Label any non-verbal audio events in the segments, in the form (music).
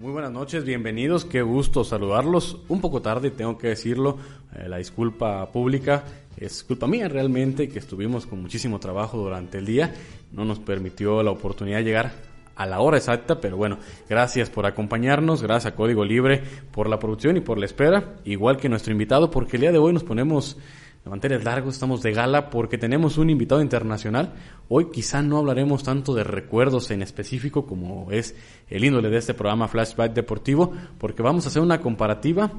Muy buenas noches, bienvenidos, qué gusto saludarlos. Un poco tarde, tengo que decirlo, eh, la disculpa pública es culpa mía realmente, que estuvimos con muchísimo trabajo durante el día, no nos permitió la oportunidad de llegar a la hora exacta, pero bueno, gracias por acompañarnos, gracias a Código Libre por la producción y por la espera, igual que nuestro invitado, porque el día de hoy nos ponemos de manteles largos, estamos de gala porque tenemos un invitado internacional. Hoy quizá no hablaremos tanto de recuerdos en específico como es el índole de este programa Flashback Deportivo, porque vamos a hacer una comparativa,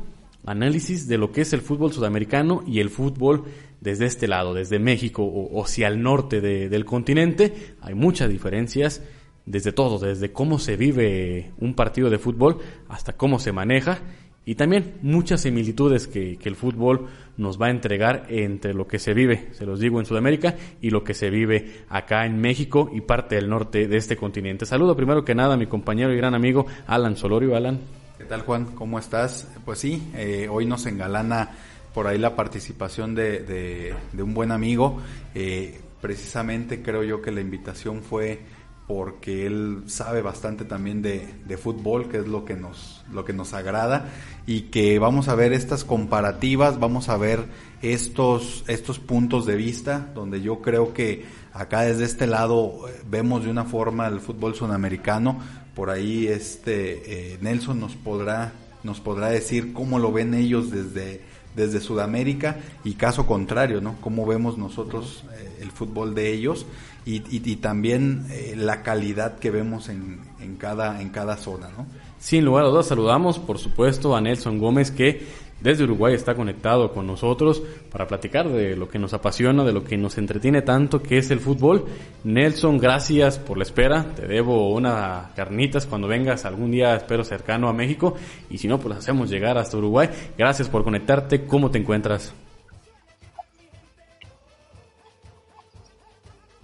análisis de lo que es el fútbol sudamericano y el fútbol desde este lado, desde México o, hacia el norte del continente. Hay muchas diferencias desde todo, desde cómo se vive un partido de fútbol hasta cómo se maneja y también muchas similitudes que, el fútbol nos va a entregar entre lo que se vive, se los digo, en Sudamérica y lo que se vive acá en México y parte del norte de este continente. Saludo primero que nada a mi compañero y gran amigo Alan Solorio. Alan. ¿Qué tal Juan? ¿Cómo estás? Pues sí, eh, hoy nos engalana por ahí la participación de, un buen amigo. Eh, precisamente creo yo que la invitación fue porque él sabe bastante también de, de, fútbol, que es lo que nos lo que nos agrada y que vamos a ver estas comparativas, vamos a ver estos estos puntos de vista donde yo creo que acá desde este lado eh, vemos de una forma el fútbol sudamericano, por ahí este eh, Nelson nos podrá nos podrá decir cómo lo ven ellos desde desde Sudamérica y caso contrario, ¿no? Cómo vemos nosotros eh, el fútbol de ellos y, también eh, la calidad que vemos en, cada, en cada zona, ¿no? Sin lugar a dudas, saludamos, por supuesto, a Nelson Gómez, que desde Uruguay está conectado con nosotros para platicar de lo que nos apasiona, de lo que nos entretiene tanto, que es el fútbol. Nelson, gracias por la espera. Te debo una carnitas cuando vengas algún día, espero cercano a México. Y si no, pues hacemos llegar hasta Uruguay. Gracias por conectarte. ¿Cómo te encuentras?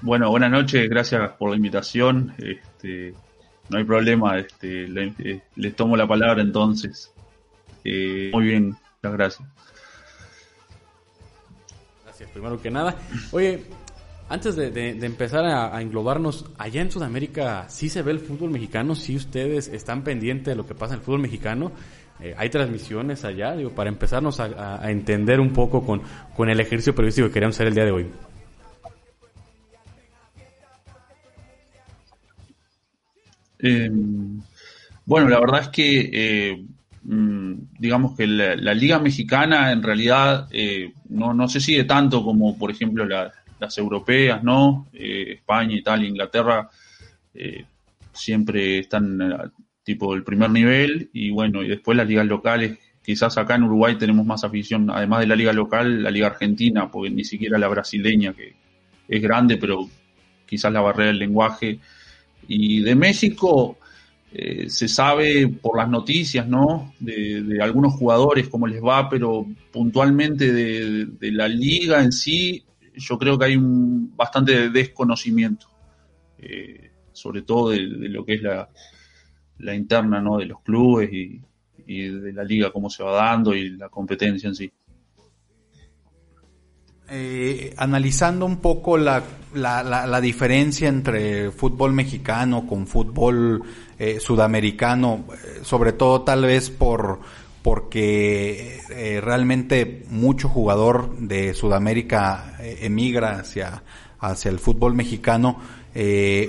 Bueno, buenas noches, gracias por la invitación. Este, no hay problema, este, eh, les tomo la palabra entonces. Eh, muy bien, muchas gracias. Gracias, primero que nada. Oye, antes de, empezar a, englobarnos, allá en Sudamérica sí se ve el fútbol mexicano, sí ustedes están pendientes de lo que pasa en el fútbol mexicano. Eh, hay transmisiones allá, digo, para empezarnos a, entender un poco con, con el ejercicio periodístico que queríamos hacer el día de hoy. Eh, bueno, la verdad es que eh, mm, digamos que la, liga mexicana en realidad eh, no, no, se sigue tanto como por ejemplo las europeas, ¿no? España, Italia, Inglaterra siempre están tipo el primer nivel y bueno, y después las ligas locales, quizás acá en Uruguay tenemos más afición, además de la liga local, la liga argentina, porque ni siquiera la brasileña que es grande, pero quizás la barrera del lenguaje y de México eh, se sabe por las noticias, ¿no? De, algunos jugadores cómo les va, pero puntualmente de, la liga en sí, yo creo que hay un bastante desconocimiento, eh, sobre todo de, lo que es la, la, interna, ¿no? De los clubes y, y de la liga, cómo se va dando y la competencia en sí. Eh, analizando un poco la, la, diferencia entre fútbol mexicano con fútbol eh, sudamericano, eh, sobre todo tal vez por porque realmente mucho jugador de Sudamérica emigra hacia, hacia el fútbol mexicano.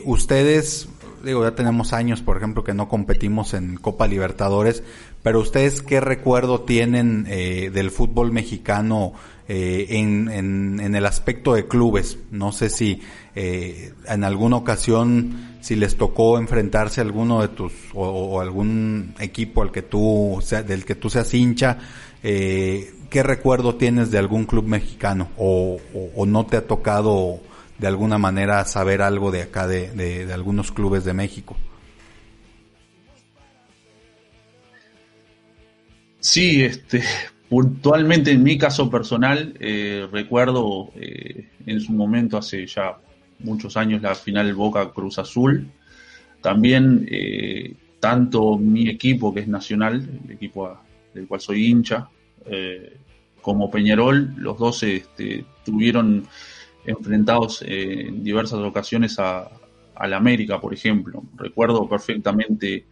ustedes, digo, ya tenemos años, por ejemplo, que no competimos en Copa Libertadores, pero ustedes qué recuerdo tienen del fútbol mexicano eh, en, en, el aspecto de clubes. No sé si eh, en alguna ocasión, si les tocó enfrentarse a alguno de tus, o, algún equipo al que tú, sea, del que tú seas hincha, eh, ¿qué recuerdo tienes de algún club mexicano? O, o, no te ha tocado de alguna manera saber algo de acá, de, de, de algunos clubes de México? Sí, este, puntualmente en mi caso personal, eh, recuerdo eh, en su momento, hace ya muchos años, la final Boca Cruz Azul. También eh, tanto mi equipo, que es Nacional, el equipo del cual soy hincha, como Peñarol, los dos este, tuvieron enfrentados en diversas ocasiones a, la América, por ejemplo. Recuerdo perfectamente,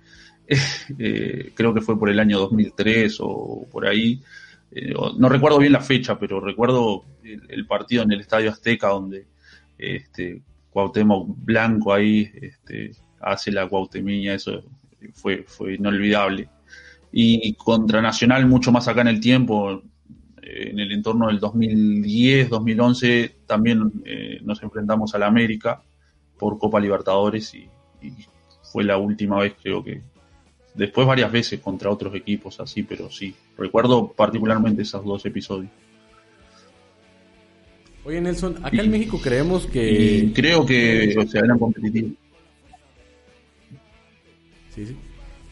(laughs) creo que fue por el año 2003 o por ahí, eh, no recuerdo bien la fecha, pero recuerdo el, partido en el Estadio Azteca donde este, Cuauhtémoc Blanco ahí este, hace la Cuauhtemiña, eso fue, inolvidable. Y contra Nacional, mucho más acá en el tiempo, en el entorno del 2010, 2011, también eh, nos enfrentamos a la América por Copa Libertadores y, fue la última vez creo que después varias veces contra otros equipos así, pero sí, recuerdo particularmente esos dos episodios. Oye Nelson, acá en México creemos que... creo que, o sea, eran competitivos. Sí, sí.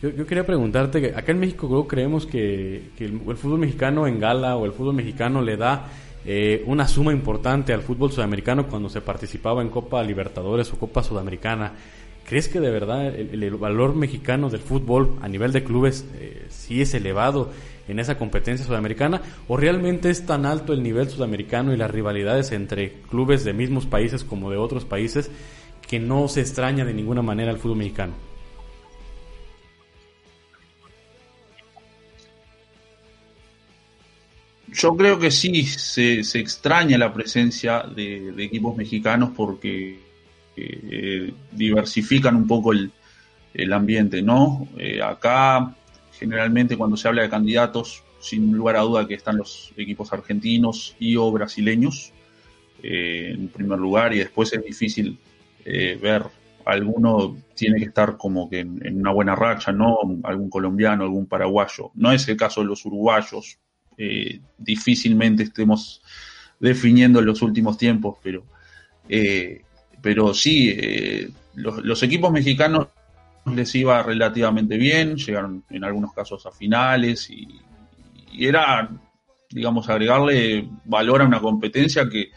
Yo, quería preguntarte, que acá en México creemos que, el, fútbol mexicano en gala o el fútbol mexicano le da eh, una suma importante al fútbol sudamericano cuando se participaba en Copa Libertadores o Copa Sudamericana. ¿Crees que de verdad el, valor mexicano del fútbol a nivel de clubes eh, sí es elevado en esa competencia sudamericana? ¿O realmente es tan alto el nivel sudamericano y las rivalidades entre clubes de mismos países como de otros países que no se extraña de ninguna manera al fútbol mexicano? Yo creo que sí, se, extraña la presencia de, equipos mexicanos porque eh, diversifican un poco el, ambiente, ¿no? Eh, acá, generalmente, cuando se habla de candidatos, sin lugar a duda que están los equipos argentinos y o brasileños eh, en primer lugar, y después es difícil ver alguno tiene que estar como que en, en, una buena racha, ¿no? Algún colombiano, algún paraguayo. No es el caso de los uruguayos, difícilmente estemos definiendo en los últimos tiempos, pero, eh, pero sí, eh, los, equipos mexicanos les iba relativamente bien, llegaron en algunos casos a finales y, era, digamos, agregarle valor a una competencia que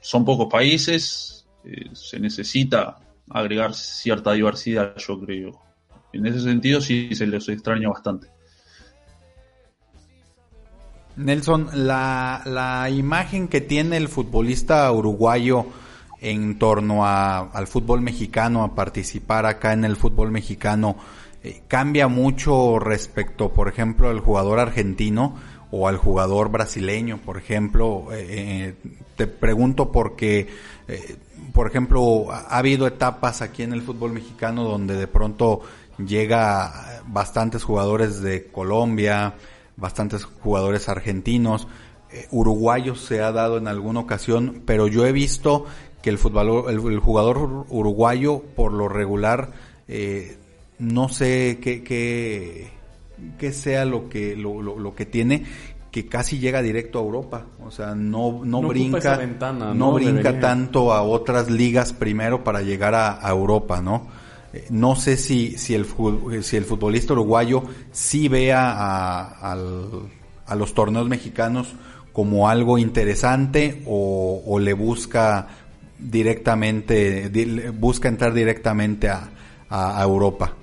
son pocos países, se necesita agregar cierta diversidad, yo creo. En ese sentido sí se les extraña bastante. Nelson, la, la imagen que tiene el futbolista uruguayo en torno a, al fútbol mexicano, a participar acá en el fútbol mexicano, eh, cambia mucho respecto, por ejemplo, al jugador argentino o al jugador brasileño, por ejemplo. Eh, eh, te pregunto porque, por ejemplo, ha habido etapas aquí en el fútbol mexicano donde de pronto llega bastantes jugadores de Colombia, bastantes jugadores argentinos, eh, uruguayos se ha dado en alguna ocasión, pero yo he visto que el, fútbol, el, jugador uruguayo por lo regular eh, no sé qué, qué, sea lo que, lo, lo, que tiene que casi llega directo a Europa, o sea, no, no, brinca, no, brinca tanto a otras ligas primero para llegar a Europa, ¿no? no sé si, si, el, si el futbolista uruguayo sí vea a, a los torneos mexicanos como algo interesante o, le busca directamente, busca entrar directamente a, a, Europa.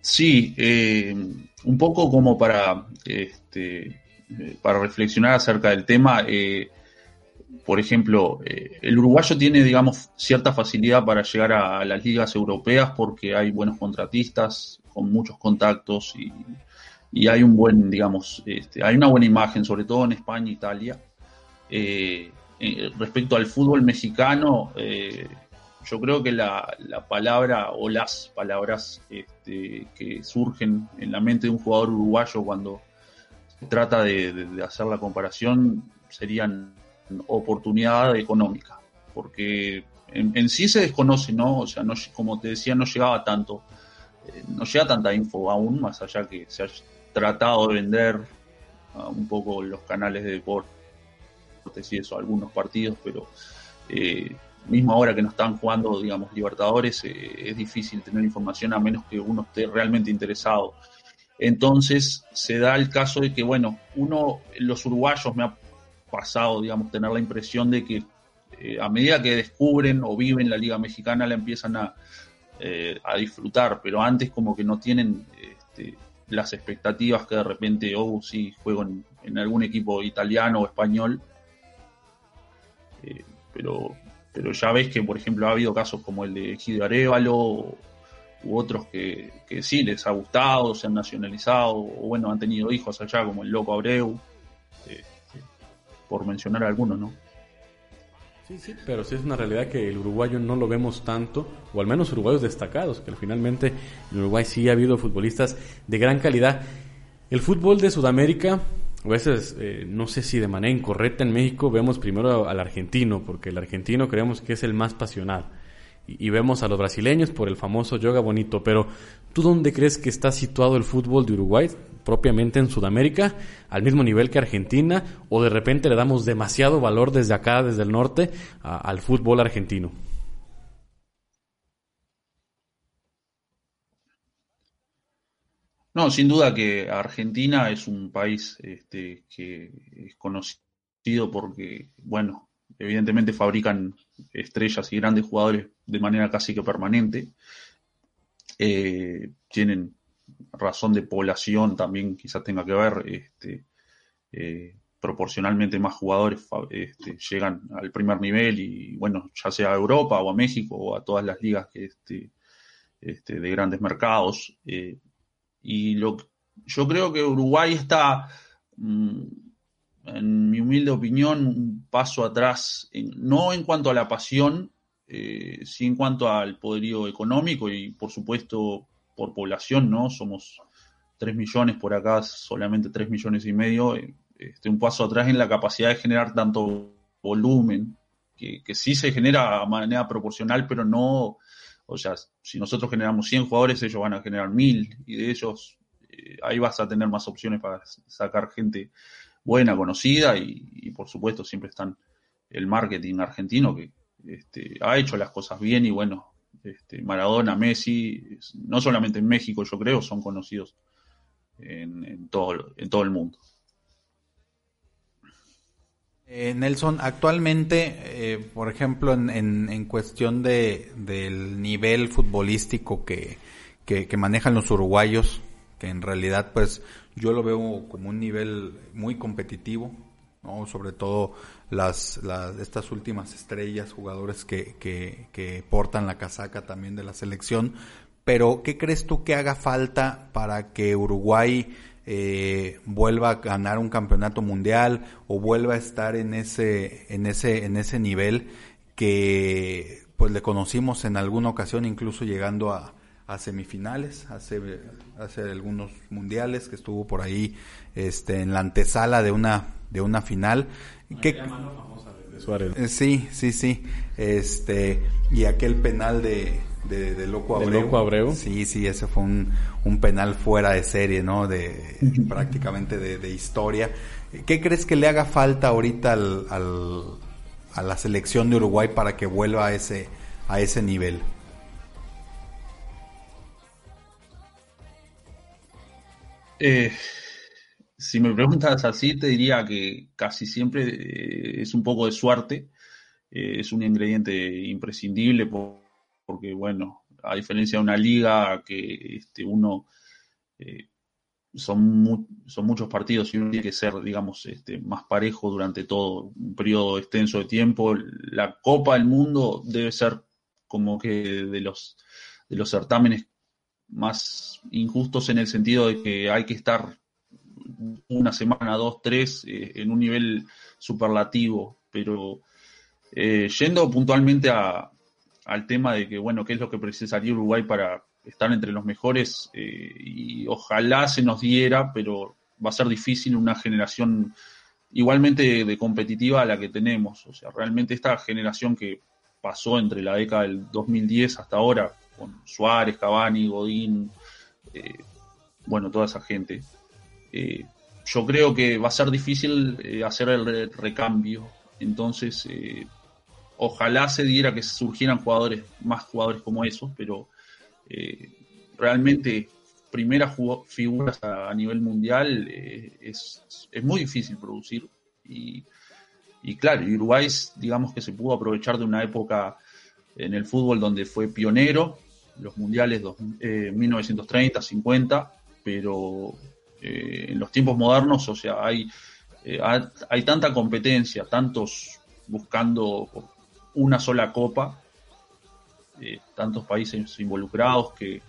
Sí, eh, un poco como para, este, eh, para reflexionar acerca del tema. Eh, por ejemplo, el uruguayo tiene, digamos, cierta facilidad para llegar a, las ligas europeas porque hay buenos contratistas con muchos contactos y, hay un buen, digamos, este, hay una buena imagen, sobre todo en España Italia. Eh, eh, respecto al fútbol mexicano, yo creo que la, palabra o las palabras este, que surgen en la mente de un jugador uruguayo cuando se trata de hacer la comparación serían oportunidad económica, porque en, sí se desconoce, ¿no? O sea, no, como te decía, no llegaba tanto, eh, no llega tanta info aún, más allá que se ha tratado de vender uh, un poco los canales de deportes y eso, algunos partidos, pero eh, mismo ahora que no están jugando, digamos, Libertadores, eh, es difícil tener información a menos que uno esté realmente interesado. Entonces se da el caso de que, bueno, uno, los uruguayos me ha pasado, digamos, tener la impresión de que eh, a medida que descubren o viven la Liga Mexicana la empiezan a, eh, a disfrutar, pero antes como que no tienen este, las expectativas que de repente, oh, sí, juego en, algún equipo italiano o español. pero pero ya ves que, por ejemplo, ha habido casos como el de Egidio Arevalo u otros que, sí les ha gustado, se han nacionalizado, o bueno, han tenido hijos allá, como el Loco Abreu, este, por mencionar algunos, ¿no? Pero sí es una realidad que el uruguayo no lo vemos tanto, o al menos uruguayos destacados, que finalmente en Uruguay sí ha habido futbolistas de gran calidad. El fútbol de Sudamérica a veces, eh, no sé si de manera incorrecta en México vemos primero al argentino, porque el argentino creemos que es el más pasional. Y, vemos a los brasileños por el famoso yoga bonito. Pero, ¿tú dónde crees que está situado el fútbol de Uruguay? propiamente en Sudamérica, al mismo nivel que Argentina, o de repente le damos demasiado valor desde acá, desde el norte, al fútbol argentino? No, sin duda que Argentina es un país este, que es conocido porque, bueno, evidentemente fabrican estrellas y grandes jugadores de manera casi que permanente. Eh, tienen razón de población también quizás tenga que ver, este, eh, proporcionalmente más jugadores este, llegan al primer nivel y bueno, ya sea a Europa o a México o a todas las ligas que este, este, de grandes mercados. Eh, y lo, yo creo que Uruguay está, mm, en mi humilde opinión, un paso atrás, no en cuanto a la pasión, eh, sí en cuanto al poderío económico y por supuesto por población, ¿no? Somos 3 millones por acá, solamente 3 millones y medio, eh, este, un paso atrás en la capacidad de generar tanto volumen, que, que sí se genera de manera proporcional, pero no o sea, si nosotros generamos 100 jugadores, ellos van a generar 1000 y de ellos eh, ahí vas a tener más opciones para sacar gente buena, conocida y, por supuesto siempre están el marketing argentino que este, ha hecho las cosas bien y bueno, este, Maradona, Messi, no solamente en México yo creo, son conocidos en, todo, en todo el mundo. Eh, Nelson, actualmente, eh, por ejemplo, en, en, cuestión de, del nivel futbolístico que, que, manejan los uruguayos, que en realidad pues yo lo veo como un nivel muy competitivo, sobre todo las, las estas últimas estrellas, jugadores que, que, que portan la casaca también de la selección, pero ¿qué crees tú que haga falta para que Uruguay eh, vuelva a ganar un campeonato mundial o vuelva a estar en ese, en ese, en ese nivel que pues le conocimos en alguna ocasión incluso llegando a, a semifinales hace, hace algunos mundiales que estuvo por ahí este en la antesala de una de una final que, eh, sí sí sí este y aquel penal de de, Loco Abreu. Sí, sí, ese fue un, un penal fuera de serie, ¿no? De prácticamente de, historia. ¿Qué crees que le haga falta ahorita al, a la selección de Uruguay para que vuelva a ese, a ese nivel? Eh, si me preguntas así, te diría que casi siempre eh, es un poco de suerte. Eh, es un ingrediente imprescindible por, porque bueno, a diferencia de una liga que este, uno eh, son, son muchos partidos y uno tiene que ser, digamos, este, más parejo durante todo un periodo extenso de tiempo. La Copa del Mundo debe ser como que de los, de los certámenes más injustos en el sentido de que hay que estar una semana, dos, tres, eh, en un nivel superlativo, pero eh, yendo puntualmente a, al tema de que, bueno, qué es lo que precisaría Uruguay para estar entre los mejores eh, y ojalá se nos diera, pero va a ser difícil una generación igualmente de, competitiva a la que tenemos. O sea, realmente esta generación que pasó entre la década del 2010 hasta ahora, Suárez, Cavani, Godín, eh, bueno, toda esa gente, eh, yo creo que va a ser difícil hacer el recambio. Entonces, ojalá se diera que surgieran jugadores, más jugadores como esos, pero eh, realmente primeras figuras a, nivel mundial eh, es, es, muy difícil producir. Y, y claro, Uruguay, digamos que se pudo aprovechar de una época en el fútbol donde fue pionero, los mundiales de 1930, 50, pero eh, en los tiempos modernos, o sea, hay, eh, hay tanta competencia, tantos buscando una sola copa, eh, tantos países involucrados que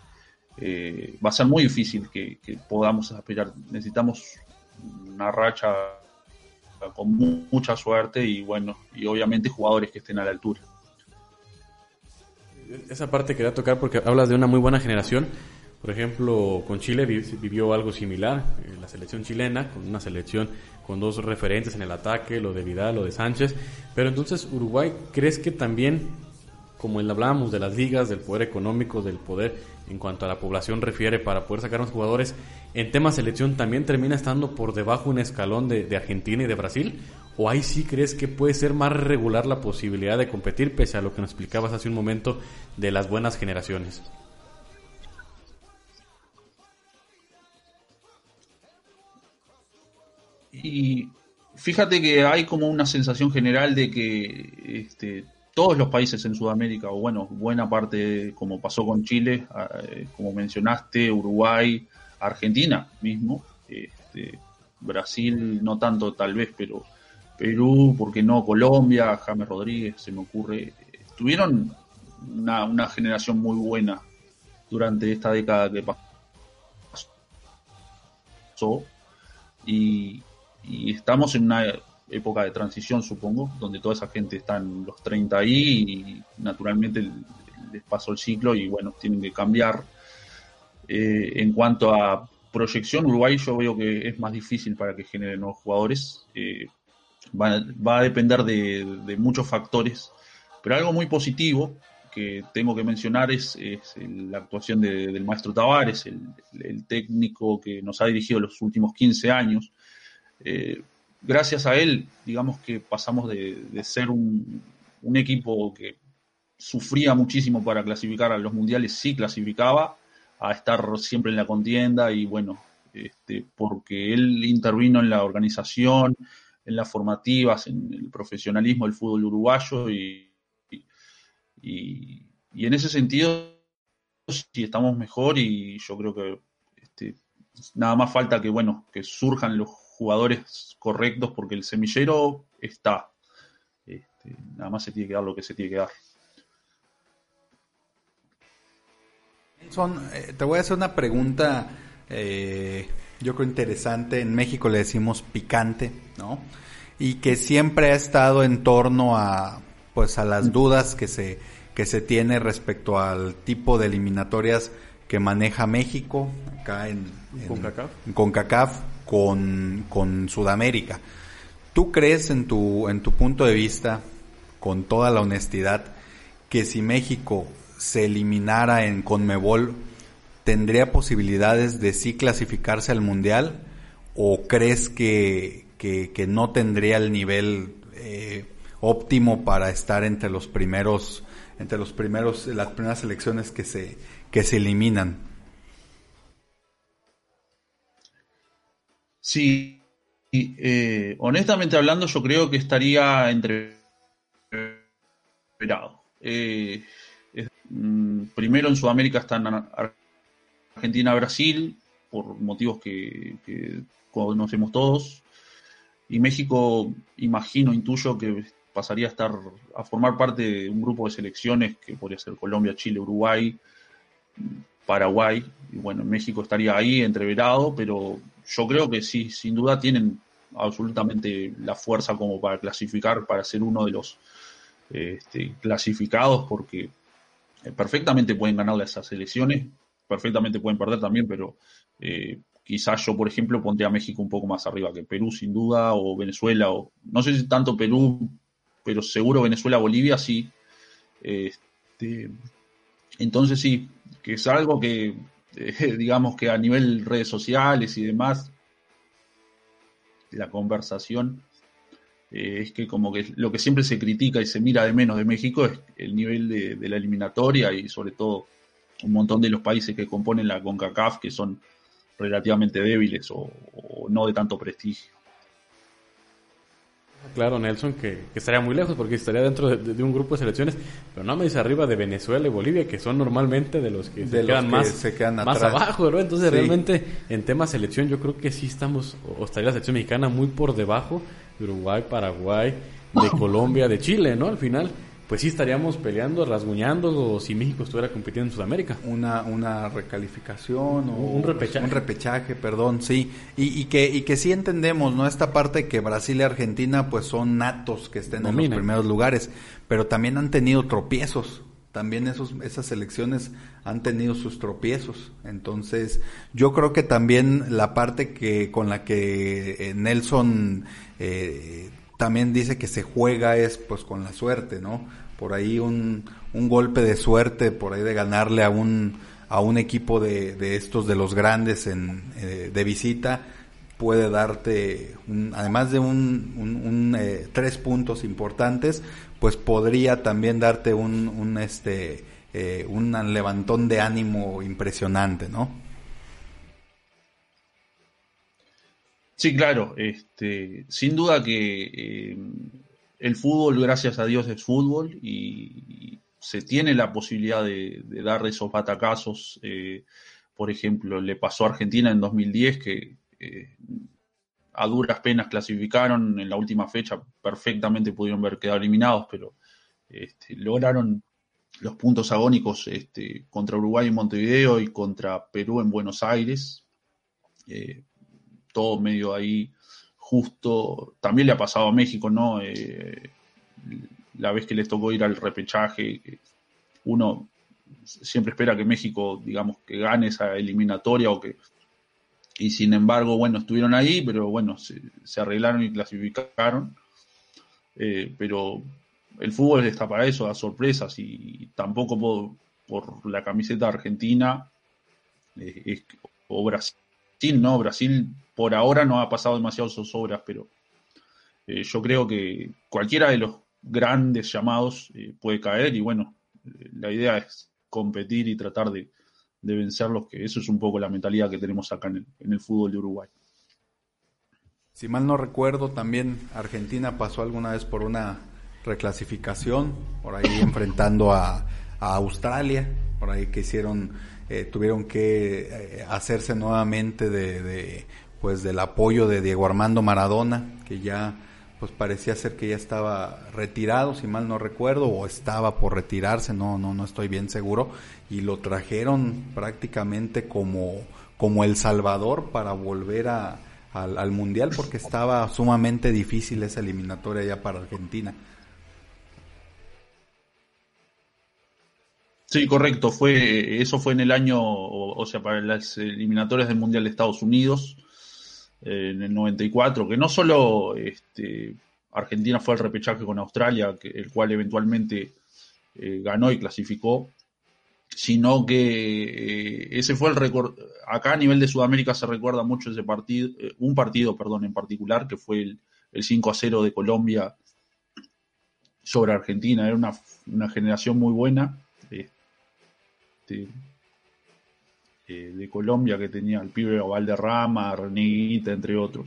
va a ser muy difícil que, podamos aspirar. Necesitamos una racha con mucha suerte y bueno, y obviamente jugadores que estén a la altura. Esa parte quería tocar porque hablas de una muy buena generación por ejemplo, con Chile vivió algo similar, en la selección chilena, con una selección con dos referentes en el ataque, lo de Vidal, lo de Sánchez. Pero entonces, Uruguay, ¿crees que también, como hablábamos de las ligas, del poder económico, del poder en cuanto a la población refiere para poder sacar a los jugadores, en tema selección también termina estando por debajo un escalón de Argentina y de Brasil? ¿O ahí sí crees que puede ser más regular la posibilidad de competir, pese a lo que nos explicabas hace un momento de las buenas generaciones? Y fíjate que hay como una sensación general de que este, todos los países en Sudamérica, o bueno, buena parte, como pasó con Chile, eh, como mencionaste, Uruguay, Argentina mismo, este, Brasil no tanto tal vez, pero Perú, ¿por qué no? Colombia, James Rodríguez, se me ocurre, tuvieron una, generación muy buena durante esta década que pasó. Y, y estamos en una época de transición, supongo, donde toda esa gente está en los 30 ahí y naturalmente les pasó el ciclo y bueno, tienen que cambiar. Eh, en cuanto a proyección, Uruguay yo veo que es más difícil para que generen nuevos jugadores. Eh, va, a depender de, muchos factores, pero algo muy positivo que tengo que mencionar es, la actuación del maestro Tavares, el, el, técnico que nos ha dirigido los últimos 15 años, eh, gracias a él, digamos que pasamos de, ser un, equipo que sufría muchísimo para clasificar a los mundiales, sí clasificaba, a estar siempre en la contienda y bueno, este, porque él intervino en la organización, en las formativas, en el profesionalismo del fútbol uruguayo y, y, en ese sentido sí estamos mejor y yo creo que este, nada más falta que bueno que surjan los jugadores correctos porque el semillero está. Este, nada más se tiene que dar lo que se tiene que dar. Son, eh, te voy a hacer una pregunta, eh, yo creo interesante. En México le decimos picante, ¿no? Y que siempre ha estado en torno a, pues, a las dudas que se, que se tiene respecto al tipo de eliminatorias que maneja México acá en, en CONCACAF con, con Sudamérica. ¿Tú crees en tu, en tu punto de vista, con toda la honestidad, que si México se eliminara en Conmebol, tendría posibilidades de sí clasificarse al Mundial? ¿O crees que, que, no tendría el nivel eh, óptimo para estar entre los primeros, entre los primeros, las primeras selecciones que se, que se eliminan? Sí, eh, honestamente hablando, yo creo que estaría entre eh, mm, primero en Sudamérica están Argentina, Brasil, por motivos que, conocemos todos. Y México, imagino, intuyo que pasaría a estar a formar parte de un grupo de selecciones que podría ser Colombia, Chile, Uruguay, Paraguay. Y bueno, México estaría ahí entreverado, pero yo creo que sí, sin duda tienen absolutamente la fuerza como para clasificar, para ser uno de los este, clasificados, porque eh, perfectamente pueden ganarle a esas elecciones, perfectamente pueden perder también, pero eh, quizás yo, por ejemplo, pondría a México un poco más arriba que Perú, sin duda, o Venezuela, o no sé si tanto Perú, pero seguro Venezuela, Bolivia, sí. Este, entonces sí, que es algo que (laughs) digamos que a nivel redes sociales y demás, la conversación eh, es que como que lo que siempre se critica y se mira de menos de México es el nivel de, la eliminatoria y sobre todo un montón de los países que componen la CONCACAF que son relativamente débiles o no de tanto prestigio. Claro, Nelson, que, estaría muy lejos porque estaría dentro de, un grupo de selecciones, pero no me dice arriba de Venezuela y Bolivia, que son normalmente de los que se quedan más, se quedan más abajo, ¿no? Entonces, realmente, en tema selección, yo creo que sí estamos, o estaría la selección mexicana muy por debajo de Uruguay, Paraguay, de (laughs) Colombia, de Chile, ¿no? Al final pues sí estaríamos peleando, rasguñando si México estuviera compitiendo en Sudamérica. Una, una recalificación o un repechaje. Un repechaje, perdón, sí. Y, y, que, y que sí entendemos, ¿no? Esta parte que Brasil y Argentina pues son natos que estén en los primeros lugares, pero también han tenido tropiezos. También esos, esas selecciones han tenido sus tropiezos. Entonces, yo creo que también la parte que con la que eh, Nelson eh, también dice que se juega es pues con la suerte, ¿no? Por ahí un, un golpe de suerte, por ahí de ganarle a un, a un equipo de, de estos de los grandes en, eh, de visita puede darte, además de un, un, eh, tres puntos importantes, pues podría también darte un, un este, eh, un levantón de ánimo impresionante, ¿no? Sí, claro. Este, sin duda que el fútbol, gracias a Dios, es fútbol y, se tiene la posibilidad de, dar esos batacazos. Eh, por ejemplo, le pasó a Argentina en 2010 que eh, a duras penas clasificaron en la última fecha, perfectamente pudieron ver quedado eliminados, pero este, lograron los puntos agónicos este, contra Uruguay en Montevideo y contra Perú en Buenos Aires todo medio ahí justo. También le ha pasado a México, ¿no? Eh, la vez que les tocó ir al repechaje, uno siempre espera que México, digamos, que gane esa eliminatoria o que... Y sin embargo, bueno, estuvieron ahí, pero bueno, se, arreglaron y clasificaron. Eh, pero el fútbol está para eso, da sorpresas y, tampoco por, la camiseta argentina eh, o Brasil no, Brasil por ahora no ha pasado demasiado sus obras, pero eh, yo creo que cualquiera de los grandes llamados eh, puede caer y bueno, la idea es competir y tratar de, vencerlos, que eso es un poco la mentalidad que tenemos acá en el, fútbol de Uruguay. Si mal no recuerdo, también Argentina pasó alguna vez por una reclasificación, por ahí (laughs) enfrentando a Australia, por ahí que hicieron eh, tuvieron que eh, hacerse nuevamente de, pues del apoyo de Diego Armando Maradona, que ya pues parecía ser que ya estaba retirado, si mal no recuerdo, o estaba por retirarse, no, no, no estoy bien seguro, y lo trajeron prácticamente como, como el Salvador para volver a, al, al Mundial, porque estaba sumamente difícil esa eliminatoria ya para Argentina. Sí, correcto. Fue, eso fue en el año, o, sea, para las eliminatorias del Mundial de Estados Unidos, eh, en el 94, que no solo este, Argentina fue al repechaje con Australia, que, el cual eventualmente eh, ganó y clasificó, sino que eh, ese fue el récord. Acá a nivel de Sudamérica se recuerda mucho ese partido, un partido, perdón, en particular, que fue el, el 5 a 0 de Colombia sobre Argentina. Era una, una generación muy buena este, eh, de Colombia que tenía el pibe Valderrama, Reneguita, entre otros.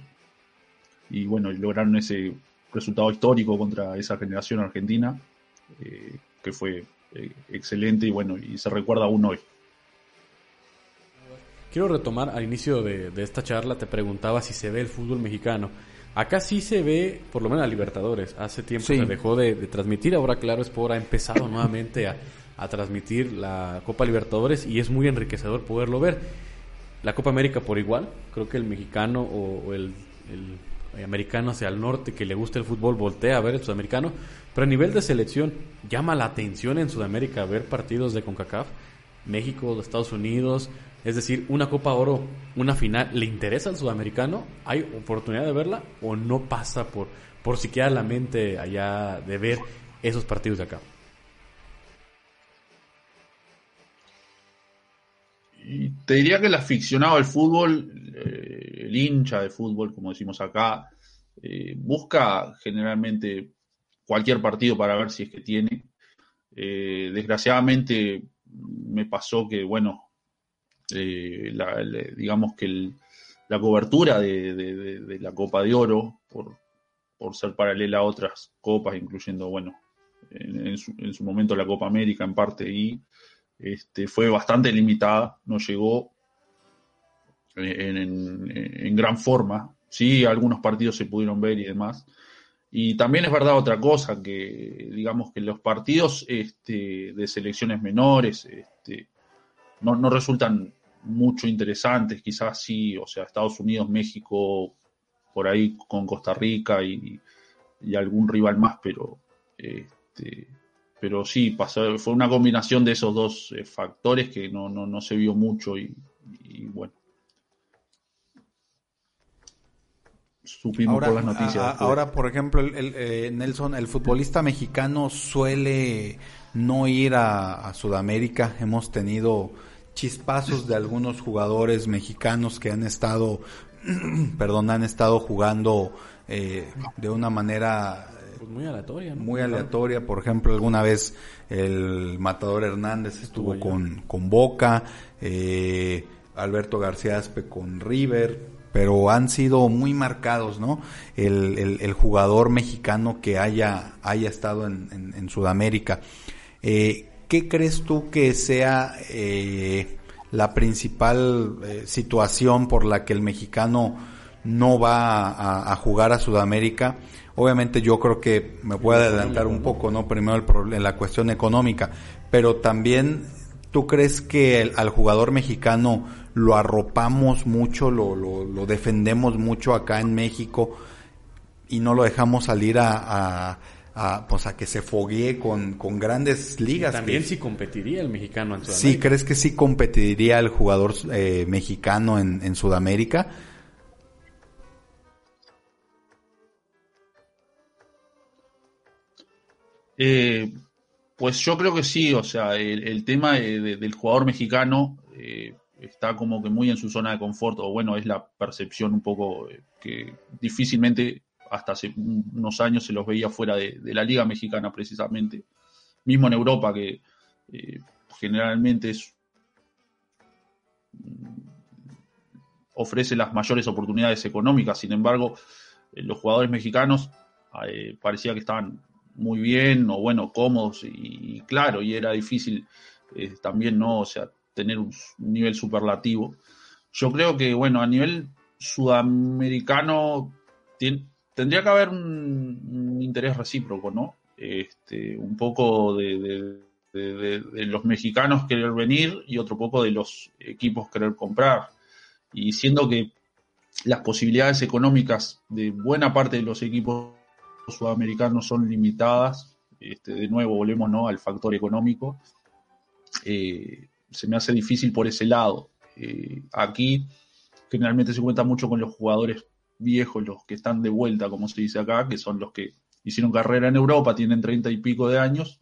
Y bueno, lograron ese resultado histórico contra esa generación argentina, eh, que fue eh, excelente y bueno, y se recuerda aún hoy. Quiero retomar al inicio de, esta charla, te preguntaba si se ve el fútbol mexicano. Acá sí se ve, por lo menos a Libertadores. Hace tiempo se dejó de, de, transmitir, ahora claro, Sport ha empezado nuevamente a, a transmitir la Copa Libertadores y es muy enriquecedor poderlo ver. La Copa América por igual, creo que el mexicano o, el, americano hacia el norte que le gusta el fútbol voltea a ver el sudamericano, pero a nivel de selección llama la atención en Sudamérica ver partidos de CONCACAF, México, Estados Unidos, es decir, una Copa Oro, una final, ¿le interesa al sudamericano? ¿Hay oportunidad de verla o no pasa por, por siquiera la mente allá de ver esos partidos de acá? Y te diría que el aficionado al fútbol, eh, el hincha de fútbol, como decimos acá, eh, busca generalmente cualquier partido para ver si es que tiene. Eh, desgraciadamente me pasó que, bueno, eh, digamos que la cobertura de, la Copa de Oro, por, ser paralela a otras copas, incluyendo, bueno, en, su, momento la Copa América en parte, y este, fue bastante limitada, no llegó en, gran forma. Sí, algunos partidos se pudieron ver y demás. Y también es verdad otra cosa, que digamos que los partidos este, de selecciones menores este, no, no, resultan mucho interesantes, quizás sí, o sea, Estados Unidos, México, por ahí con Costa Rica y, algún rival más, pero este, pero sí, pasó, fue una combinación de esos dos eh, factores que no, no, no, se vio mucho y bueno, supimos ahora, por las noticias. ahora, por ejemplo, el, eh, Nelson, el futbolista mexicano suele no ir a, Sudamérica. Hemos tenido chispazos de algunos jugadores mexicanos que han estado, (clears throat) perdón, han estado jugando eh, de una manera pues muy aleatoria. Muy aleatoria. Por ejemplo, alguna vez el Matador Hernández estuvo, con, con Boca, eh, Alberto García Aspe con River, pero han sido muy marcados, ¿no? El, jugador mexicano que haya, haya estado en, Sudamérica. Eh, ¿Qué crees tú que sea eh, la principal eh, situación por la que el mexicano no va a, jugar a Sudamérica? Obviamente yo creo que me puedo adelantar un poco, ¿no? Primero el, en la cuestión económica, pero también tú crees que al jugador mexicano lo arropamos mucho, lo, lo, defendemos mucho acá en México y no lo dejamos salir a, a, pues a que se foguee con, con grandes ligas. También sí competiría el mexicano en Sudamérica. Sí, ¿crees que sí competiría el jugador eh, mexicano en, en Sudamérica? Eh, pues yo creo que sí, o sea, el, tema del jugador mexicano eh, está como que muy en su zona de confort, o bueno, es la percepción un poco eh, que difícilmente hasta hace unos años se los veía fuera de, la Liga Mexicana precisamente, mismo en Europa que generalmente mm, ofrece las mayores oportunidades económicas, sin embargo, los jugadores mexicanos parecía que estaban muy bien o bueno, cómodos y, claro, y era difícil también, ¿no? O sea, tener un, nivel superlativo. Yo creo que, bueno, a nivel sudamericano tendría que haber un, interés recíproco, ¿no? Este, un poco de, los mexicanos querer venir y otro poco de los equipos querer comprar. Y siendo que las posibilidades económicas de buena parte de los equipos sudamericanos son limitadas, este, de nuevo volvemos ¿no? al factor económico, eh, se me hace difícil por ese lado. Eh, aquí generalmente se cuenta mucho con los jugadores viejos, los que están de vuelta, como se dice acá, que son los que hicieron carrera en Europa, tienen treinta y pico de años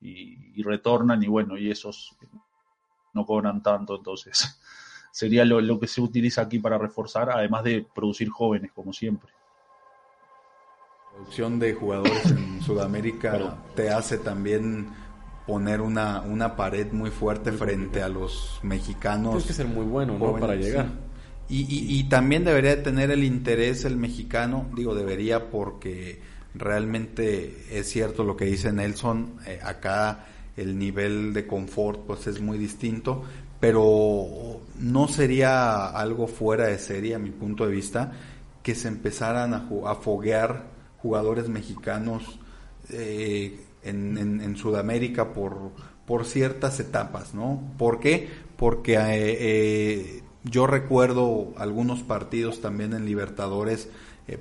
y, retornan y bueno, y esos no cobran tanto, entonces (laughs) sería lo, que se utiliza aquí para reforzar, además de producir jóvenes, como siempre. La producción de jugadores en (coughs) Sudamérica te hace también poner una, una pared muy fuerte frente a los mexicanos. Tienes que ser muy bueno, ¿no? Para llegar. Y, y, también debería tener el interés el mexicano, digo debería porque realmente es cierto lo que dice Nelson, eh, acá el nivel de confort pues es muy distinto, pero no sería algo fuera de serie a mi punto de vista que se empezaran a, a foguear jugadores mexicanos eh, en, Sudamérica por, por ciertas etapas, ¿no? ¿Por qué? Porque eh, eh, yo recuerdo algunos partidos también en Libertadores,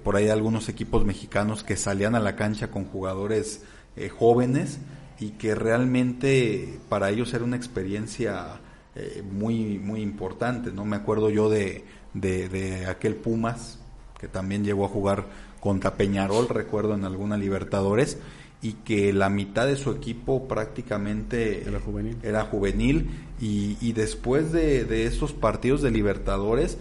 por ahí algunos equipos mexicanos que salían a la cancha con jugadores jóvenes y que realmente para ellos era una experiencia muy, muy importante, ¿no? Me acuerdo yo de, de aquel Pumas, que también llegó a jugar contra Peñarol, recuerdo en alguna Libertadores, y que la mitad de su equipo prácticamente era juvenil, y, después de, estos partidos de Libertadores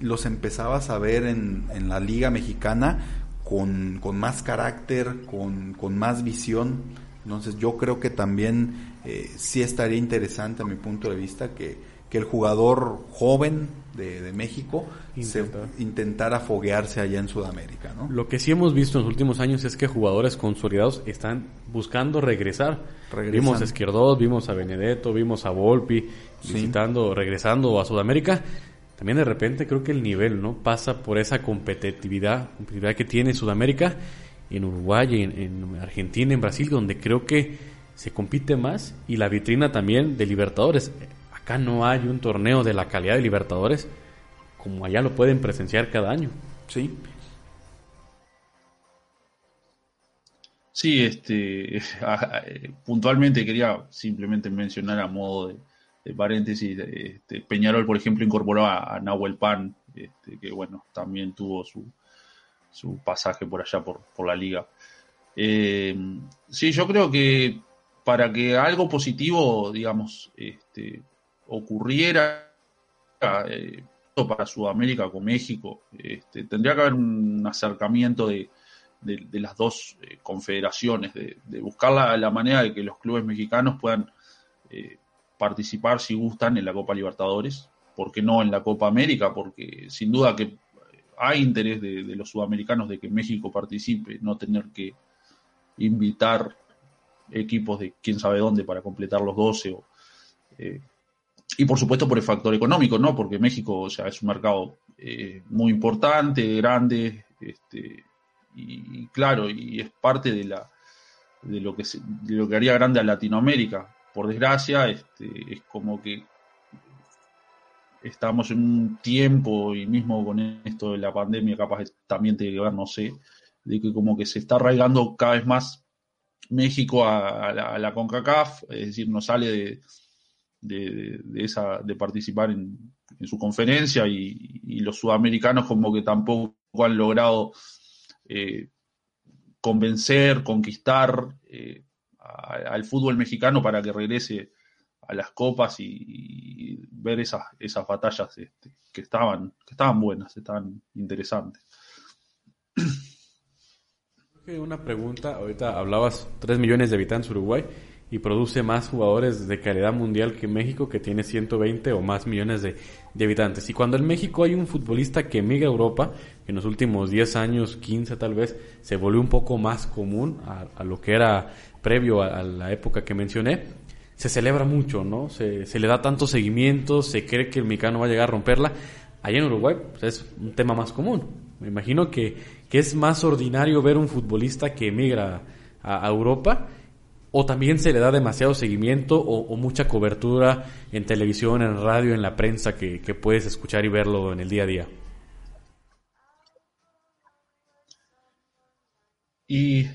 los empezabas a ver en, la Liga Mexicana con, con más carácter, con, con, más visión. Entonces yo creo que también eh, sí estaría interesante a mi punto de vista que, que el jugador joven de, de México se intentara foguearse allá en Sudamérica. ¿no? Lo que sí hemos visto en los últimos años es que jugadores consolidados están buscando regresar. Vimos a Izquierdos, vimos a Benedetto, vimos a Volpi visitando, regresando a Sudamérica. También de repente creo que el nivel no pasa por esa competitividad, competitividad que tiene Sudamérica en Uruguay, en, en Argentina, en Brasil, donde creo que se compite más y la vitrina también de Libertadores Acá no hay un torneo de la calidad de Libertadores como allá lo pueden presenciar cada año. Sí. Sí, este, (laughs) puntualmente quería simplemente mencionar a modo de, paréntesis, este, Peñarol, por ejemplo, incorporó a, Nahuel Pan, este, que bueno, también tuvo su, su pasaje por allá por, por la liga. Eh, sí, yo creo que para que algo positivo, digamos, este, ocurriera eh, para Sudamérica con México, este, tendría que haber un acercamiento de, las dos eh, confederaciones, de, buscar la, manera de que los clubes mexicanos puedan eh, participar si gustan en la Copa Libertadores, ¿por qué no en la Copa América? Porque sin duda que hay interés de, los sudamericanos de que México participe, no tener que invitar equipos de quién sabe dónde para completar los 12 o, y por supuesto por el factor económico, ¿no? Porque México, o sea, es un mercado eh, muy importante, grande, este, y, claro, y es parte de la de lo que de lo que haría grande a Latinoamérica. Por desgracia, este, es como que estamos en un tiempo, y mismo con esto de la pandemia, capaz también tiene que ver, no sé, de que como que se está arraigando cada vez más México a, la, a la CONCACAF, es decir, no sale de de, esa, de participar en, su conferencia y, los sudamericanos como que tampoco han logrado eh, convencer, conquistar eh, al fútbol mexicano para que regrese a las copas y, ver esas, esas batallas este, que, estaban, que estaban buenas, estaban interesantes. Una pregunta, ahorita hablabas 3 millones de habitantes Uruguay y produce más jugadores de calidad mundial que México, que tiene 120 o más millones de, habitantes. Y cuando en México hay un futbolista que emigra a Europa, en los últimos 10 años, 15 tal vez, se volvió un poco más común a, lo que era previo a, la época que mencioné, se celebra mucho, ¿no? Se, se, le da tanto seguimiento, se cree que el mexicano va a llegar a romperla. Allá en Uruguay pues, es un tema más común. Me imagino que, que es más ordinario ver un futbolista que emigra a, a Europa o también se le da demasiado seguimiento o, mucha cobertura en televisión, en radio, en la prensa que, puedes escuchar y verlo en el día a día. Y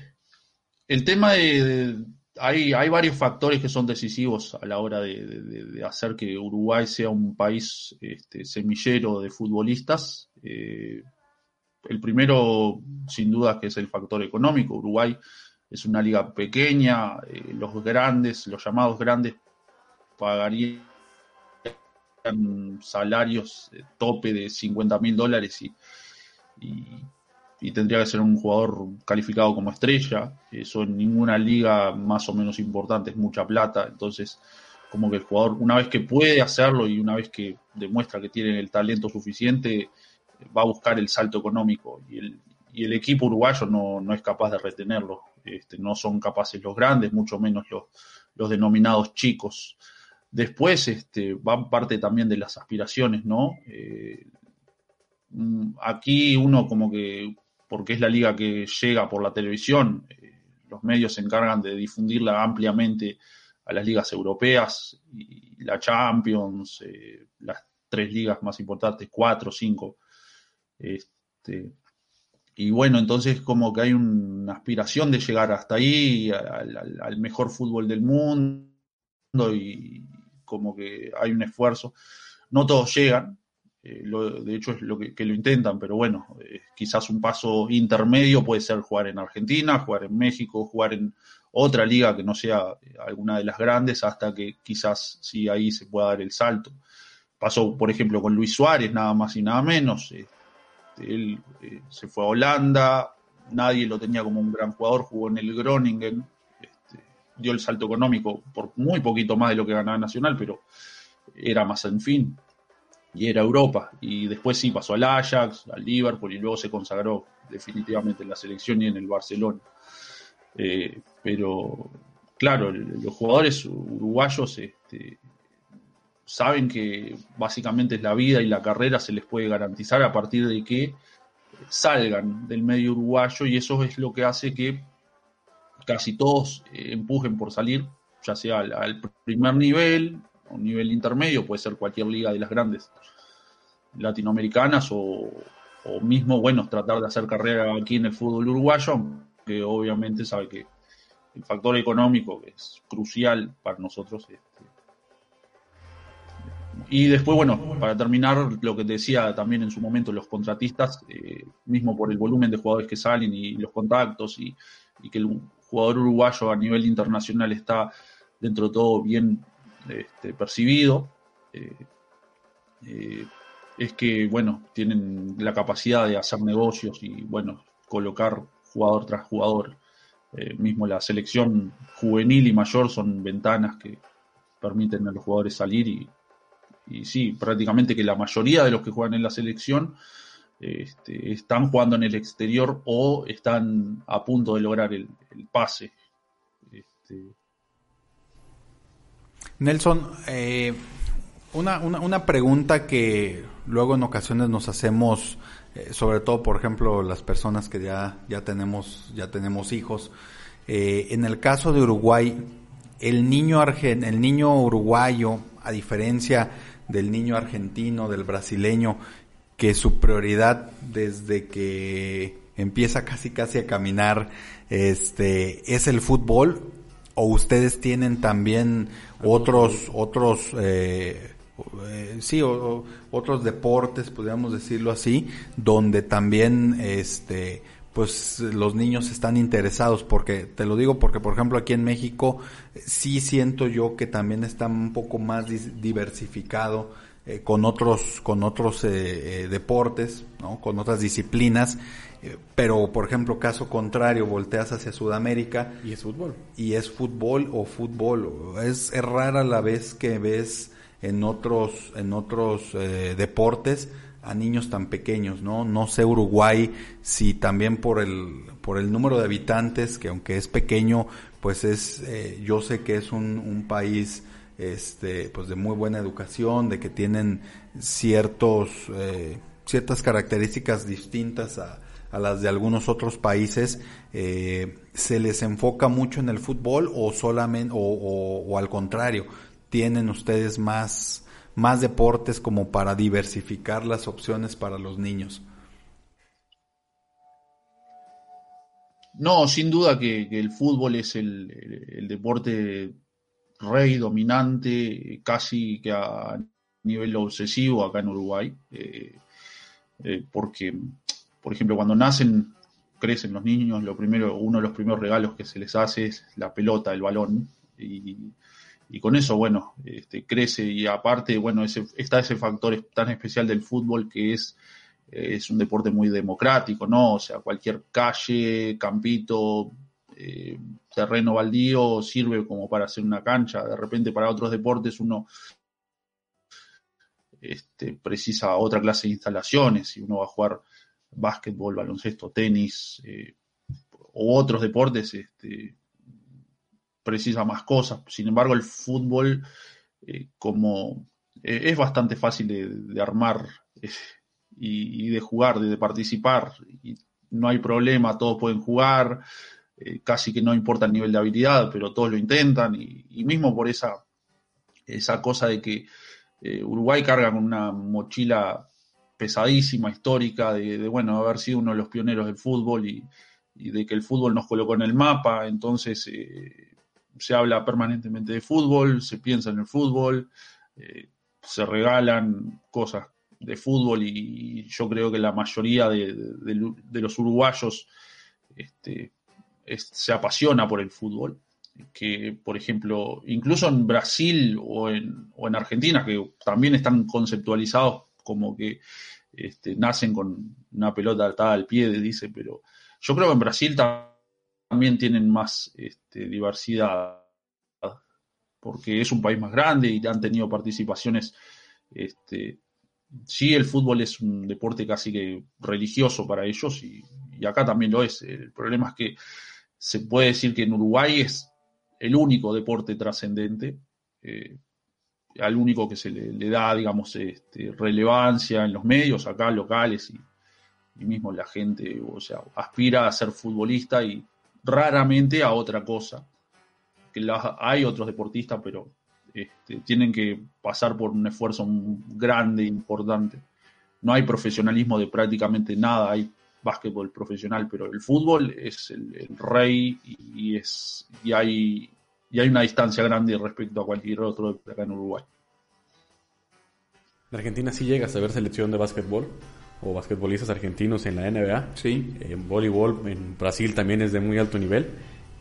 el tema de, hay, hay, varios factores que son decisivos a la hora de, hacer que Uruguay sea un país este, semillero de futbolistas. Eh, el primero, sin duda, que es el factor económico. Uruguay es una liga pequeña, eh, los grandes, los llamados grandes, pagarían salarios tope de 50 mil dólares y, tendría que ser un jugador calificado como estrella. Eso en ninguna liga más o menos importante es mucha plata. Entonces, como que el jugador, una vez que puede hacerlo y una vez que demuestra que tiene el talento suficiente, va a buscar el salto económico. Y el, equipo uruguayo no es capaz de retenerlo. Este, no son capaces los grandes, mucho menos los, los denominados chicos. Después este, va parte también de las aspiraciones, ¿no? Eh, mm, aquí uno como que, porque es la liga que llega por la televisión, eh, los medios se encargan de difundirla ampliamente a las ligas europeas y la Champions, eh, las tres ligas más importantes, cuatro, cinco. Este, y bueno, entonces como que hay una aspiración de llegar hasta ahí, al, mejor fútbol del mundo, y como que hay un esfuerzo. No todos llegan, eh, de hecho es lo que, lo intentan, pero bueno, eh, quizás un paso intermedio puede ser jugar en Argentina, jugar en México, jugar en otra liga que no sea eh, alguna de las grandes, hasta que quizás sí ahí se pueda dar el salto. Pasó, por ejemplo, con Luis Suárez, nada más y nada menos. Él eh, se fue a Holanda, nadie lo tenía como un gran jugador, jugó en el Groningen, este, dio el salto económico por muy poquito más de lo que ganaba Nacional, pero era más en fin, y era Europa. Y después sí pasó al Ajax, al Liverpool, y luego se consagró definitivamente en la selección y en el Barcelona. Eh, pero claro, los jugadores uruguayos este, saben que básicamente la vida y la carrera se les puede garantizar a partir de que salgan del medio uruguayo y eso es lo que hace que casi todos eh, empujen por salir, ya sea al, primer nivel, un nivel intermedio, puede ser cualquier liga de las grandes latinoamericanas o, mismo, bueno, tratar de hacer carrera aquí en el fútbol uruguayo, que obviamente sabe que el factor económico es crucial para nosotros. Este. Y después, bueno, para terminar, lo que decía también en su momento, los contratistas, eh, mismo por el volumen de jugadores que salen y los contactos y, que el jugador uruguayo a nivel internacional está dentro de todo bien este, percibido, eh, eh, es que, bueno, tienen la capacidad de hacer negocios y, bueno, colocar jugador tras jugador. Mismo la selección juvenil y mayor son ventanas que permiten a los jugadores salir y, y sí, prácticamente que la mayoría de los que juegan en la selección este, están jugando en el exterior o están a punto de lograr el, pase. Este... Nelson, eh, una, una, pregunta que luego en ocasiones nos hacemos eh, sobre todo por ejemplo las personas que ya, ya tenemos, ya tenemos hijos. Eh, en el caso de Uruguay, el niño, argen, el niño uruguayo, a diferencia del niño argentino, del brasileño, que su prioridad desde que empieza casi casi a caminar este es el fútbol o ustedes tienen también otros otros eh, eh, sí, o, otros deportes, podríamos decirlo así, donde también este pues los niños están interesados porque te lo digo porque por ejemplo aquí en México sí siento yo que también está un poco más diversificado eh, con otros con otros eh, deportes ¿no? con otras disciplinas pero por ejemplo caso contrario volteas hacia Sudamérica y es fútbol y es fútbol o fútbol es, es rara la vez que ves en otros, en otros eh, deportes a niños tan pequeños, ¿no? No sé Uruguay si también por el, por el número de habitantes, que aunque es pequeño, pues es, eh, yo sé que es un, un país, este, pues de muy buena educación, de que tienen ciertos, eh, ciertas características distintas a, a las de algunos otros países, se les enfoca mucho en el fútbol o solamente, o, o al contrario, tienen ustedes más, más deportes como para diversificar las opciones para los niños? No, sin duda que, el fútbol es el, deporte rey, dominante, casi que a nivel obsesivo acá en Uruguay, eh, eh, porque, por ejemplo, cuando nacen, crecen los niños, lo primero, uno de los primeros regalos que se les hace es la pelota, el balón, y y con eso, bueno, este, crece y aparte, bueno, ese, está ese factor tan especial del fútbol que es, es un deporte muy democrático, ¿no? O sea, cualquier calle, campito, eh, terreno baldío sirve como para hacer una cancha. De repente para otros deportes uno este, precisa otra clase de instalaciones. Si uno va a jugar básquetbol, baloncesto, tenis eh, o otros deportes, este, precisa más cosas. Sin embargo, el fútbol, eh, como eh, es bastante fácil de, armar eh, y, de jugar, de, participar, y no hay problema, todos pueden jugar, casi que no importa el nivel de habilidad, pero todos lo intentan, y, mismo por esa, esa cosa de que Uruguay carga con una mochila pesadísima, histórica, de, bueno, haber sido uno de los pioneros del fútbol y, de que el fútbol nos colocó en el mapa, entonces se habla permanentemente de fútbol, se piensa en el fútbol, eh, se regalan cosas de fútbol y yo creo que la mayoría de, los uruguayos este, se apasiona por el fútbol. Que, por ejemplo, incluso en Brasil o en, o en Argentina, que también están conceptualizados como que este, nacen con una pelota atada al pie, dice, pero yo creo que en Brasil también tienen más este, diversidad, porque es un país más grande y han tenido participaciones. Este, sí, el fútbol es un deporte casi que religioso para ellos y, acá también lo es. El problema es que se puede decir que en Uruguay es el único deporte trascendente. Eh, al único que se le, da, digamos, este, relevancia en los medios, acá locales y, mismo la gente, o sea, aspira a ser futbolista y raramente a otra cosa. Que hay otros deportistas, pero este, tienen que pasar por un esfuerzo grande, importante. No hay profesionalismo de prácticamente nada, hay básquetbol profesional, pero el fútbol es el, rey y, es, y hay y hay una distancia grande respecto a cualquier otro de acá en Uruguay. En Argentina sí llegas a ver selección de básquetbol o basquetbolistas argentinos en la NBA. Sí. En voleibol en Brasil también es de muy alto nivel.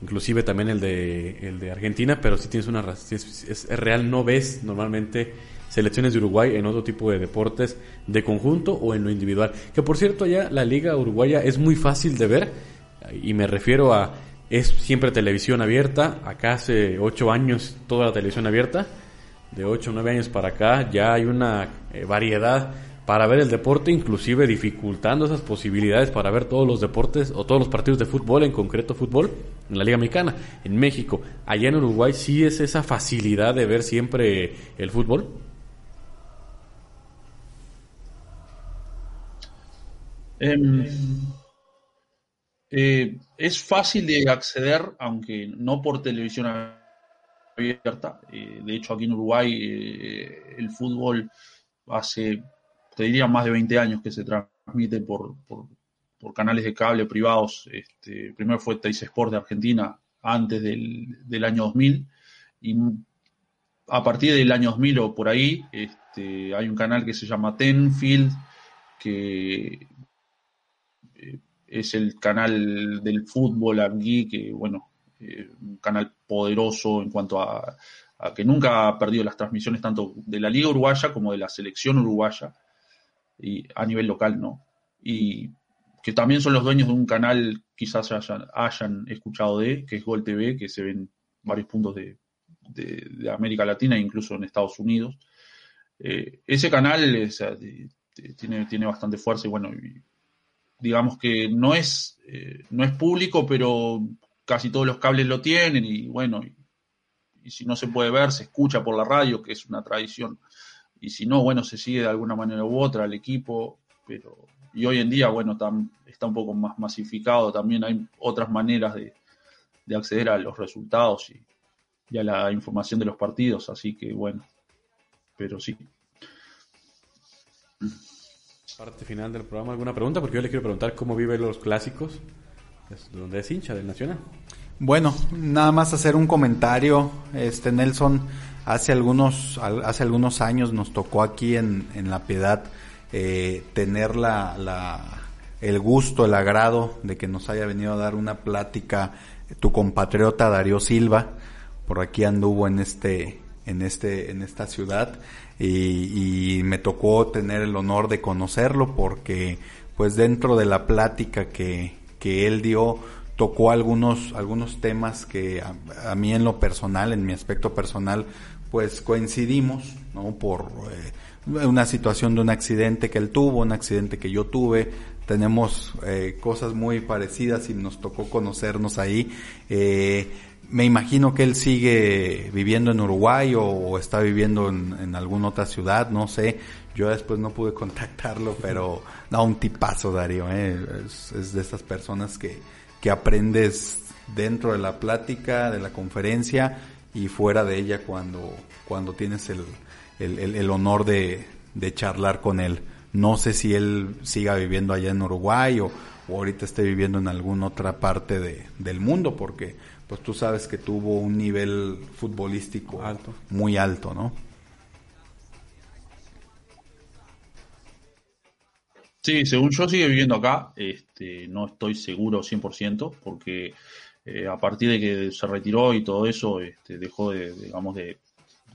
Inclusive también el de, el de Argentina, pero si tienes una... Es, es, real, no ves normalmente selecciones de Uruguay en otro tipo de deportes de conjunto o en lo individual. Que por cierto, allá la liga uruguaya es muy fácil de ver y me refiero a es siempre televisión abierta. Acá hace ocho años toda la televisión abierta. De ocho o nueve años para acá ya hay una eh, variedad para ver el deporte, inclusive dificultando esas posibilidades para ver todos los deportes o todos los partidos de fútbol, en concreto fútbol, en la Liga Mexicana, en México. Allá en Uruguay sí es esa facilidad de ver siempre el fútbol. Em, eh, es fácil de acceder, aunque no por televisión abierta. Eh, de hecho, aquí en Uruguay eh, el fútbol hace, te diría, más de 20 años que se transmite por, canales de cable privados. Este, primero fue Teis Sport de Argentina antes del, año 2000 y a partir del año 2000 o por ahí este, hay un canal que se llama Tenfield que es el canal del fútbol aquí, que bueno, eh, un canal poderoso en cuanto a, que nunca ha perdido las transmisiones tanto de la Liga Uruguaya como de la selección uruguaya, y a nivel local, ¿no? Y que también son los dueños de un canal, quizás hayan, escuchado de, que es Gol TV, que se ven varios puntos de, América Latina e incluso en Estados Unidos. Eh, ese canal tiene, tiene bastante fuerza y bueno, digamos que no es, eh, no es público, pero casi todos los cables lo tienen y bueno, y, si no se puede ver, se escucha por la radio, que es una tradición. Y si no, bueno, se sigue de alguna manera u otra al equipo, pero y hoy en día, bueno, está un poco más masificado, también hay otras maneras de, acceder a los resultados y, y, a la información de los partidos, así que bueno, pero sí parte final del programa, ¿alguna pregunta? Porque yo le quiero preguntar cómo vive los clásicos, donde es hincha del Nacional. Bueno, nada más hacer un comentario. Este Nelson, hace algunos, hace algunos años nos tocó aquí en, en La Piedad eh, tener la, la, el gusto, el agrado de que nos haya venido a dar una plática tu compatriota Darío Silva. Por aquí anduvo en este, en este, en esta ciudad y, me tocó tener el honor de conocerlo porque pues dentro de la plática que, que él dio tocó algunos, algunos temas que a, mí en lo personal, en mi aspecto personal, pues coincidimos, ¿no? Por eh, una situación de un accidente que él tuvo, un accidente que yo tuve, tenemos eh, cosas muy parecidas y nos tocó conocernos ahí. Eh, me imagino que él sigue viviendo en Uruguay o, está viviendo en, alguna otra ciudad, no sé. Yo después no pude (laughs) contactarlo, pero da un tipazo, Darío. ¿eh? Es, de estas personas que, que aprendes dentro de la plática, de la conferencia y fuera de ella cuando, cuando tienes el, el, el, honor de, de charlar con él. No sé si él siga viviendo allá en Uruguay o, o ahorita esté viviendo en alguna otra parte de, del mundo, porque pues tú sabes que tuvo un nivel futbolístico alto. muy alto, ¿no? Sí, según yo sigue viviendo acá, este, no estoy seguro 100% porque eh, a partir de que se retiró y todo eso, este, dejó de, digamos, de,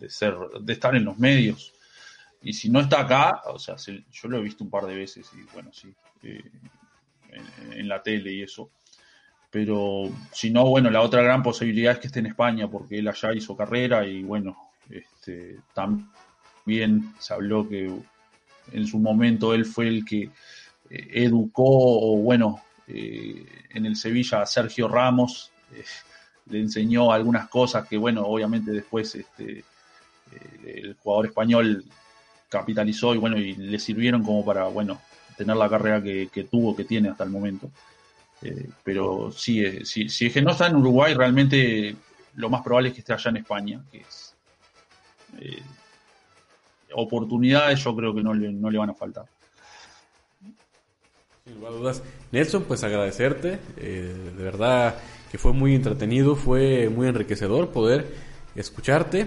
ser, de estar en los medios. Y si no está acá, o sea, yo lo he visto un par de veces y bueno, sí. Eh, en, la tele y eso. Pero si no, bueno, la otra gran posibilidad es que esté en España, porque él allá hizo carrera y bueno, este, también se habló que en su momento él fue el que eh, educó, o bueno, eh, en el Sevilla Sergio Ramos, eh, le enseñó algunas cosas que, bueno, obviamente después este, el jugador español capitalizó y bueno, y le sirvieron como para, bueno, tener la carrera que, tuvo, que tiene hasta el momento. pero sí, si, si es que no está en Uruguay, realmente lo más probable es que esté allá en España, que es oportunidades yo creo que no le, no le van a faltar. Sin dudas. Nelson, pues agradecerte, eh, de verdad que fue muy entretenido, fue muy enriquecedor poder escucharte,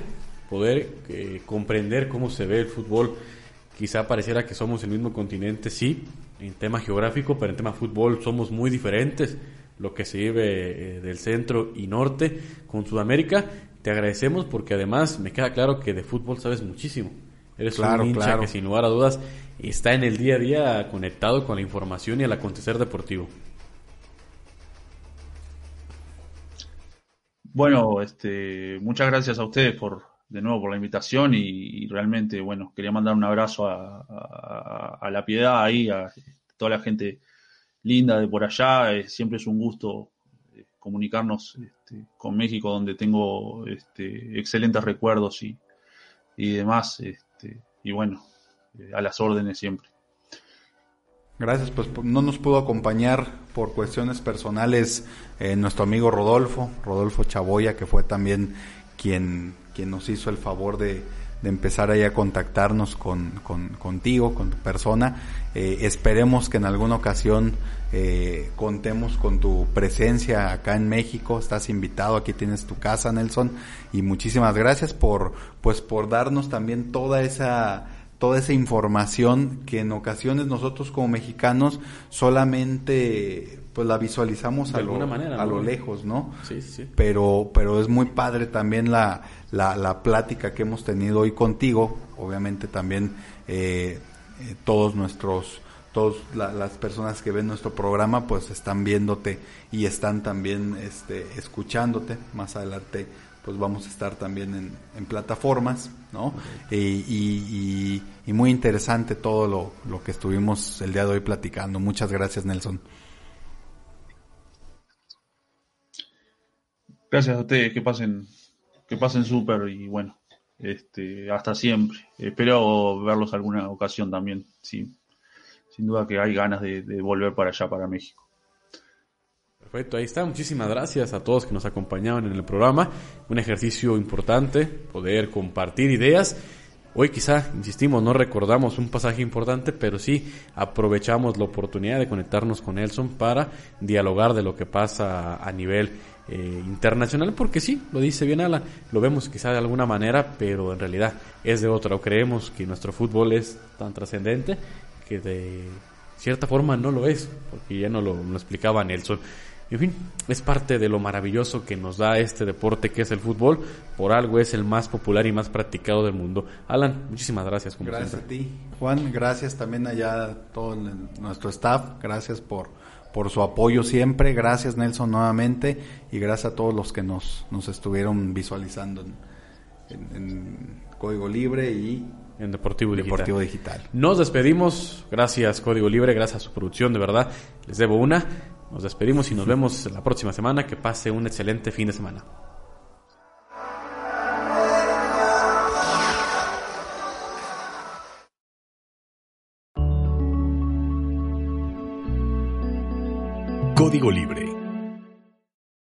poder eh, comprender cómo se ve el fútbol. Quizá pareciera que somos el mismo continente, sí, en tema geográfico, pero en tema fútbol somos muy diferentes. Lo que se vive eh, del centro y norte con Sudamérica, te agradecemos porque además me queda claro que de fútbol sabes muchísimo. Eres un hincha que sin lugar a dudas está en el día a día conectado con la información y el acontecer deportivo. Bueno, este, muchas gracias a ustedes por, de nuevo por la invitación y, realmente, bueno, quería mandar un abrazo a, la piedad ahí, a toda la gente linda de por allá. Eh, siempre es un gusto eh, comunicarnos este, con México, donde tengo este, excelentes recuerdos y, y demás. Este, y bueno, a las órdenes siempre. Gracias, pues no nos pudo acompañar por cuestiones personales eh, nuestro amigo Rodolfo, Rodolfo Chaboya, que fue también quien, quien nos hizo el favor de, de empezar ahí a contactarnos con, contigo, con tu persona. Eh, esperemos que en alguna ocasión eh, contemos con tu presencia acá en México. Estás invitado, aquí tienes tu casa, Nelson. Y muchísimas gracias por, pues, por darnos también toda esa toda esa información que en ocasiones nosotros como mexicanos solamente pues la visualizamos a, lo, a lo lejos, ¿no? Sí, sí. Pero, pero es muy padre también la, la, la plática que hemos tenido hoy contigo, obviamente también eh, eh todos nuestros, todas las personas que ven nuestro programa pues están viéndote y están también este, escuchándote, más adelante pues vamos a estar también en, plataformas, ¿no? Y, muy interesante todo lo, lo, que estuvimos el día de hoy platicando. Muchas gracias, Nelson. Gracias a ustedes, que pasen, que pasen súper y bueno, este, hasta siempre. Espero verlos alguna ocasión también, sí. Sin duda que hay ganas de volver para allá, para México. Perfecto, ahí está. Muchísimas gracias a todos que nos acompañaban en el programa. Un ejercicio importante, poder compartir ideas. Hoy quizá, insistimos, no recordamos un pasaje importante, pero sí aprovechamos la oportunidad de conectarnos con Nelson para dialogar de lo que pasa a nivel eh, internacional, porque sí, lo dice bien Alan, lo vemos quizá de alguna manera, pero en realidad es de otra. O creemos que nuestro fútbol es tan trascendente que de cierta forma no lo es, porque ya no lo, lo explicaba Nelson. En fin, es parte de lo maravilloso que nos da este deporte que es el fútbol. Por algo es el más popular y más practicado del mundo. Alan, muchísimas gracias. gracias a ti. Juan, gracias también allá a todo nuestro staff. Gracias por, por su apoyo siempre. Gracias Nelson nuevamente. Y gracias a todos los que nos, nos estuvieron visualizando en, Código Libre y en Deportivo Digital. Deportivo Digital. Nos despedimos. Gracias Código Libre, gracias a su producción, de verdad. Les debo una. Nos despedimos y nos vemos la próxima semana. Que pase un excelente fin de semana. Código Libre